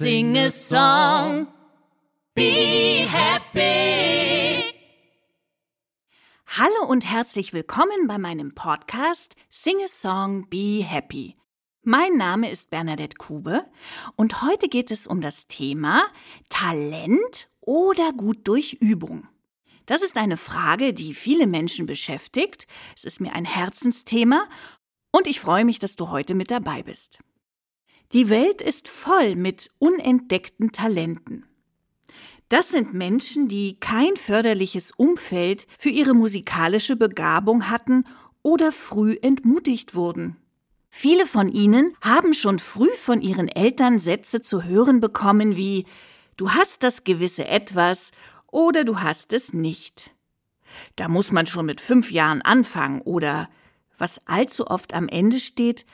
Sing a song. Be happy. Hallo und herzlich willkommen bei meinem Podcast Sing a Song, Be Happy. Mein Name ist Bernadette Kube und heute geht es um das Thema Talent oder gut durch Übung. Das ist eine Frage, die viele Menschen beschäftigt. Es ist mir ein Herzensthema und ich freue mich, dass du heute mit dabei bist. Die Welt ist voll mit unentdeckten Talenten. Das sind Menschen, die kein förderliches Umfeld für ihre musikalische Begabung hatten oder früh entmutigt wurden. Viele von ihnen haben schon früh von ihren Eltern Sätze zu hören bekommen wie Du hast das gewisse etwas oder du hast es nicht. Da muss man schon mit fünf Jahren anfangen oder, was allzu oft am Ende steht,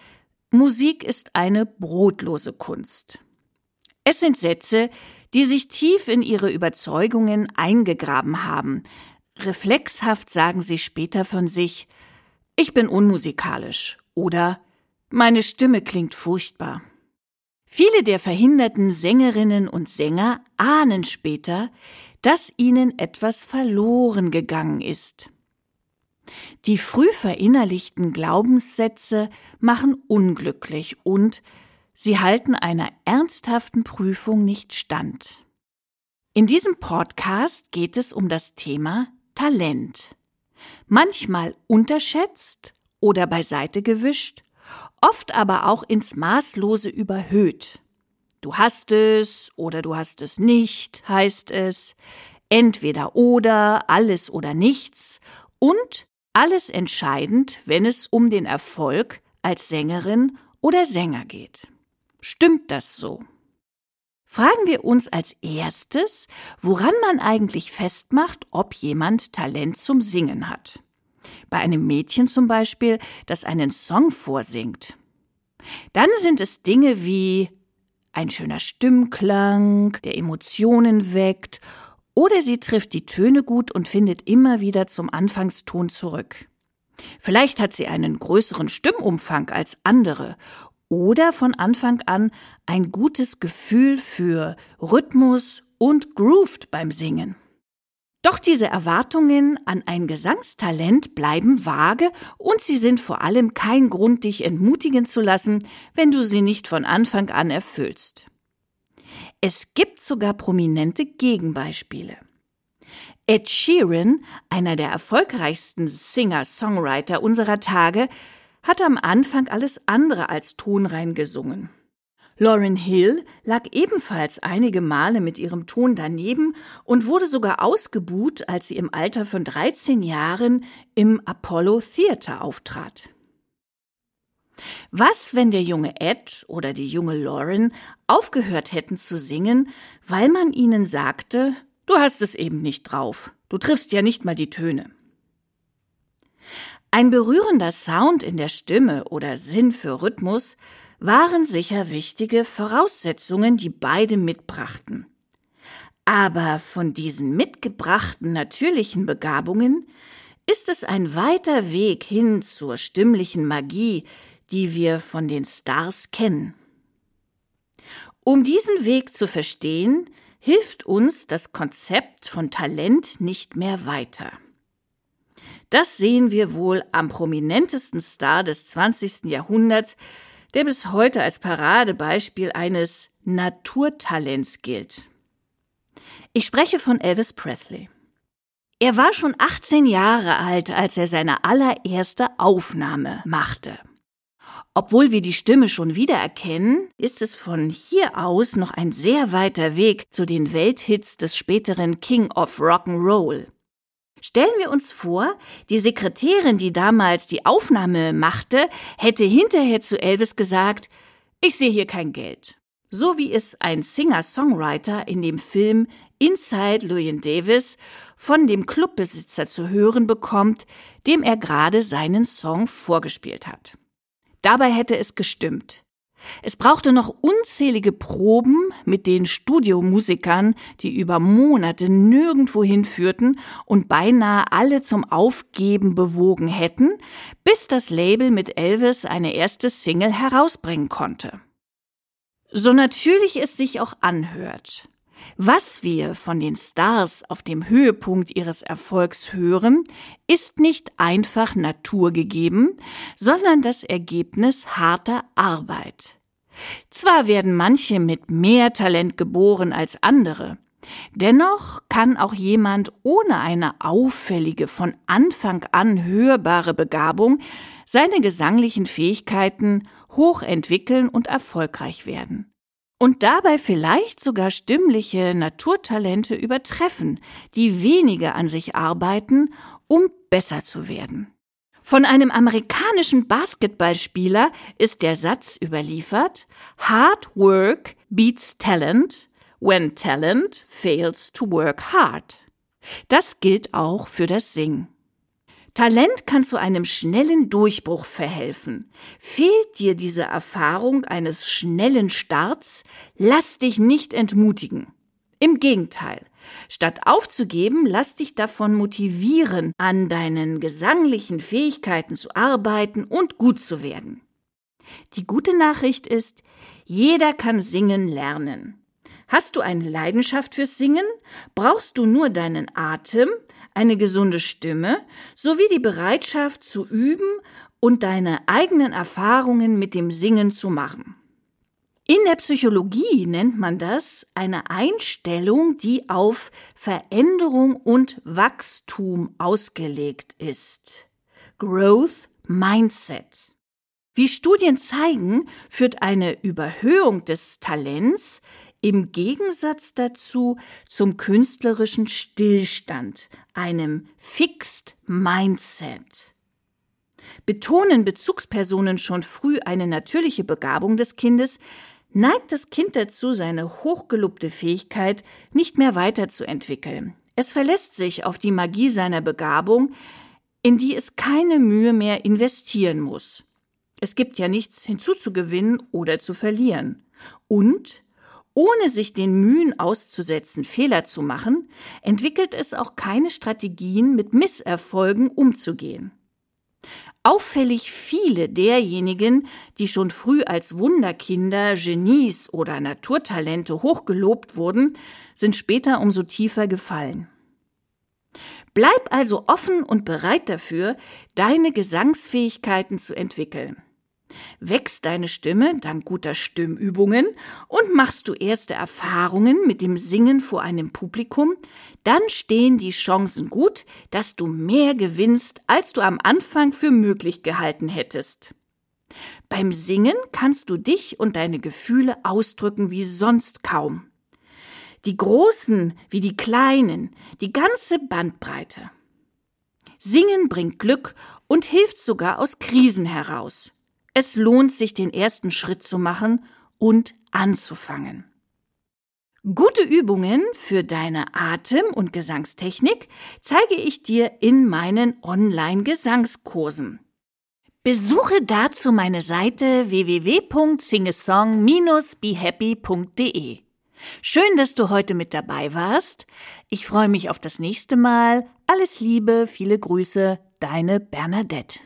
Musik ist eine brotlose Kunst. Es sind Sätze, die sich tief in ihre Überzeugungen eingegraben haben. Reflexhaft sagen sie später von sich, ich bin unmusikalisch oder meine Stimme klingt furchtbar. Viele der verhinderten Sängerinnen und Sänger ahnen später, dass ihnen etwas verloren gegangen ist. Die früh verinnerlichten Glaubenssätze machen unglücklich und sie halten einer ernsthaften Prüfung nicht stand. In diesem Podcast geht es um das Thema Talent. Manchmal unterschätzt oder beiseite gewischt, oft aber auch ins Maßlose überhöht. Du hast es oder du hast es nicht, heißt es, entweder oder, alles oder nichts und alles entscheidend, wenn es um den Erfolg als Sängerin oder Sänger geht. Stimmt das so? Fragen wir uns als erstes, woran man eigentlich festmacht, ob jemand Talent zum Singen hat. Bei einem Mädchen zum Beispiel, das einen Song vorsingt. Dann sind es Dinge wie ein schöner Stimmklang, der Emotionen weckt oder sie trifft die Töne gut und findet immer wieder zum Anfangston zurück. Vielleicht hat sie einen größeren Stimmumfang als andere oder von Anfang an ein gutes Gefühl für Rhythmus und Grooved beim Singen. Doch diese Erwartungen an ein Gesangstalent bleiben vage und sie sind vor allem kein Grund, dich entmutigen zu lassen, wenn du sie nicht von Anfang an erfüllst. Es gibt sogar prominente Gegenbeispiele. Ed Sheeran, einer der erfolgreichsten Singer-Songwriter unserer Tage, hat am Anfang alles andere als tonrein gesungen. Lauryn Hill lag ebenfalls einige Male mit ihrem Ton daneben und wurde sogar ausgebuht, als sie im Alter von 13 Jahren im Apollo Theater auftrat. Was, wenn der junge Ed oder die junge Lauren aufgehört hätten zu singen, weil man ihnen sagte, du hast es eben nicht drauf, du triffst ja nicht mal die Töne. Ein berührender Sound in der Stimme oder Sinn für Rhythmus waren sicher wichtige Voraussetzungen, die beide mitbrachten. Aber von diesen mitgebrachten natürlichen Begabungen ist es ein weiter Weg hin zur stimmlichen Magie, die wir von den Stars kennen. Um diesen Weg zu verstehen, hilft uns das Konzept von Talent nicht mehr weiter. Das sehen wir wohl am prominentesten Star des 20. Jahrhunderts, der bis heute als Paradebeispiel eines Naturtalents gilt. Ich spreche von Elvis Presley. Er war schon 18 Jahre alt, als er seine allererste Aufnahme machte. Obwohl wir die Stimme schon wiedererkennen, ist es von hier aus noch ein sehr weiter Weg zu den Welthits des späteren King of Rock'n'Roll. Stellen wir uns vor, die Sekretärin, die damals die Aufnahme machte, hätte hinterher zu Elvis gesagt, ich sehe hier kein Geld. So wie es ein Singer-Songwriter in dem Film Inside Llewyn Davis von dem Clubbesitzer zu hören bekommt, dem er gerade seinen Song vorgespielt hat. Dabei hätte es gestimmt. Es brauchte noch unzählige Proben mit den Studiomusikern, die über Monate nirgendwo hinführten und beinahe alle zum Aufgeben bewogen hätten, bis das Label mit Elvis eine erste Single herausbringen konnte. So natürlich es sich auch anhört. Was wir von den Stars auf dem Höhepunkt ihres Erfolgs hören, ist nicht einfach naturgegeben, sondern das Ergebnis harter Arbeit. Zwar werden manche mit mehr Talent geboren als andere, dennoch kann auch jemand ohne eine auffällige, von Anfang an hörbare Begabung seine gesanglichen Fähigkeiten hoch entwickeln und erfolgreich werden. Und dabei vielleicht sogar stimmliche Naturtalente übertreffen, die weniger an sich arbeiten, um besser zu werden. Von einem amerikanischen Basketballspieler ist der Satz überliefert, Hard work beats talent when talent fails to work hard. Das gilt auch für das Singen. Talent kann zu einem schnellen Durchbruch verhelfen. Fehlt dir diese Erfahrung eines schnellen Starts, lass dich nicht entmutigen. Im Gegenteil, statt aufzugeben, lass dich davon motivieren, an deinen gesanglichen Fähigkeiten zu arbeiten und gut zu werden. Die gute Nachricht ist, jeder kann singen lernen. Hast du eine Leidenschaft fürs Singen? Brauchst du nur deinen Atem, eine gesunde Stimme sowie die Bereitschaft zu üben und deine eigenen Erfahrungen mit dem Singen zu machen. In der Psychologie nennt man das eine Einstellung, die auf Veränderung und Wachstum ausgelegt ist. Growth Mindset. Wie Studien zeigen, führt eine Überhöhung des Talents im Gegensatz dazu zum künstlerischen Stillstand, einem Fixed Mindset. Betonen Bezugspersonen schon früh eine natürliche Begabung des Kindes, neigt das Kind dazu, seine hochgelobte Fähigkeit nicht mehr weiterzuentwickeln. Es verlässt sich auf die Magie seiner Begabung, in die es keine Mühe mehr investieren muss. Es gibt ja nichts hinzuzugewinnen oder zu verlieren. Und ohne sich den Mühen auszusetzen, Fehler zu machen, entwickelt es auch keine Strategien, mit Misserfolgen umzugehen. Auffällig viele derjenigen, die schon früh als Wunderkinder, Genies oder Naturtalente hochgelobt wurden, sind später umso tiefer gefallen. Bleib also offen und bereit dafür, deine Gesangsfähigkeiten zu entwickeln. Wächst deine Stimme dank guter Stimmübungen und machst du erste Erfahrungen mit dem Singen vor einem Publikum, dann stehen die Chancen gut, dass du mehr gewinnst, als du am Anfang für möglich gehalten hättest. Beim Singen kannst du dich und deine Gefühle ausdrücken wie sonst kaum. Die Großen wie die Kleinen, die ganze Bandbreite. Singen bringt Glück und hilft sogar aus Krisen heraus. Es lohnt sich, den ersten Schritt zu machen und anzufangen. Gute Übungen für deine Atem- und Gesangstechnik zeige ich dir in meinen Online-Gesangskursen. Besuche dazu meine Seite www.singesong-behappy.de. Schön, dass du heute mit dabei warst. Ich freue mich auf das nächste Mal. Alles Liebe, viele Grüße, deine Bernadette.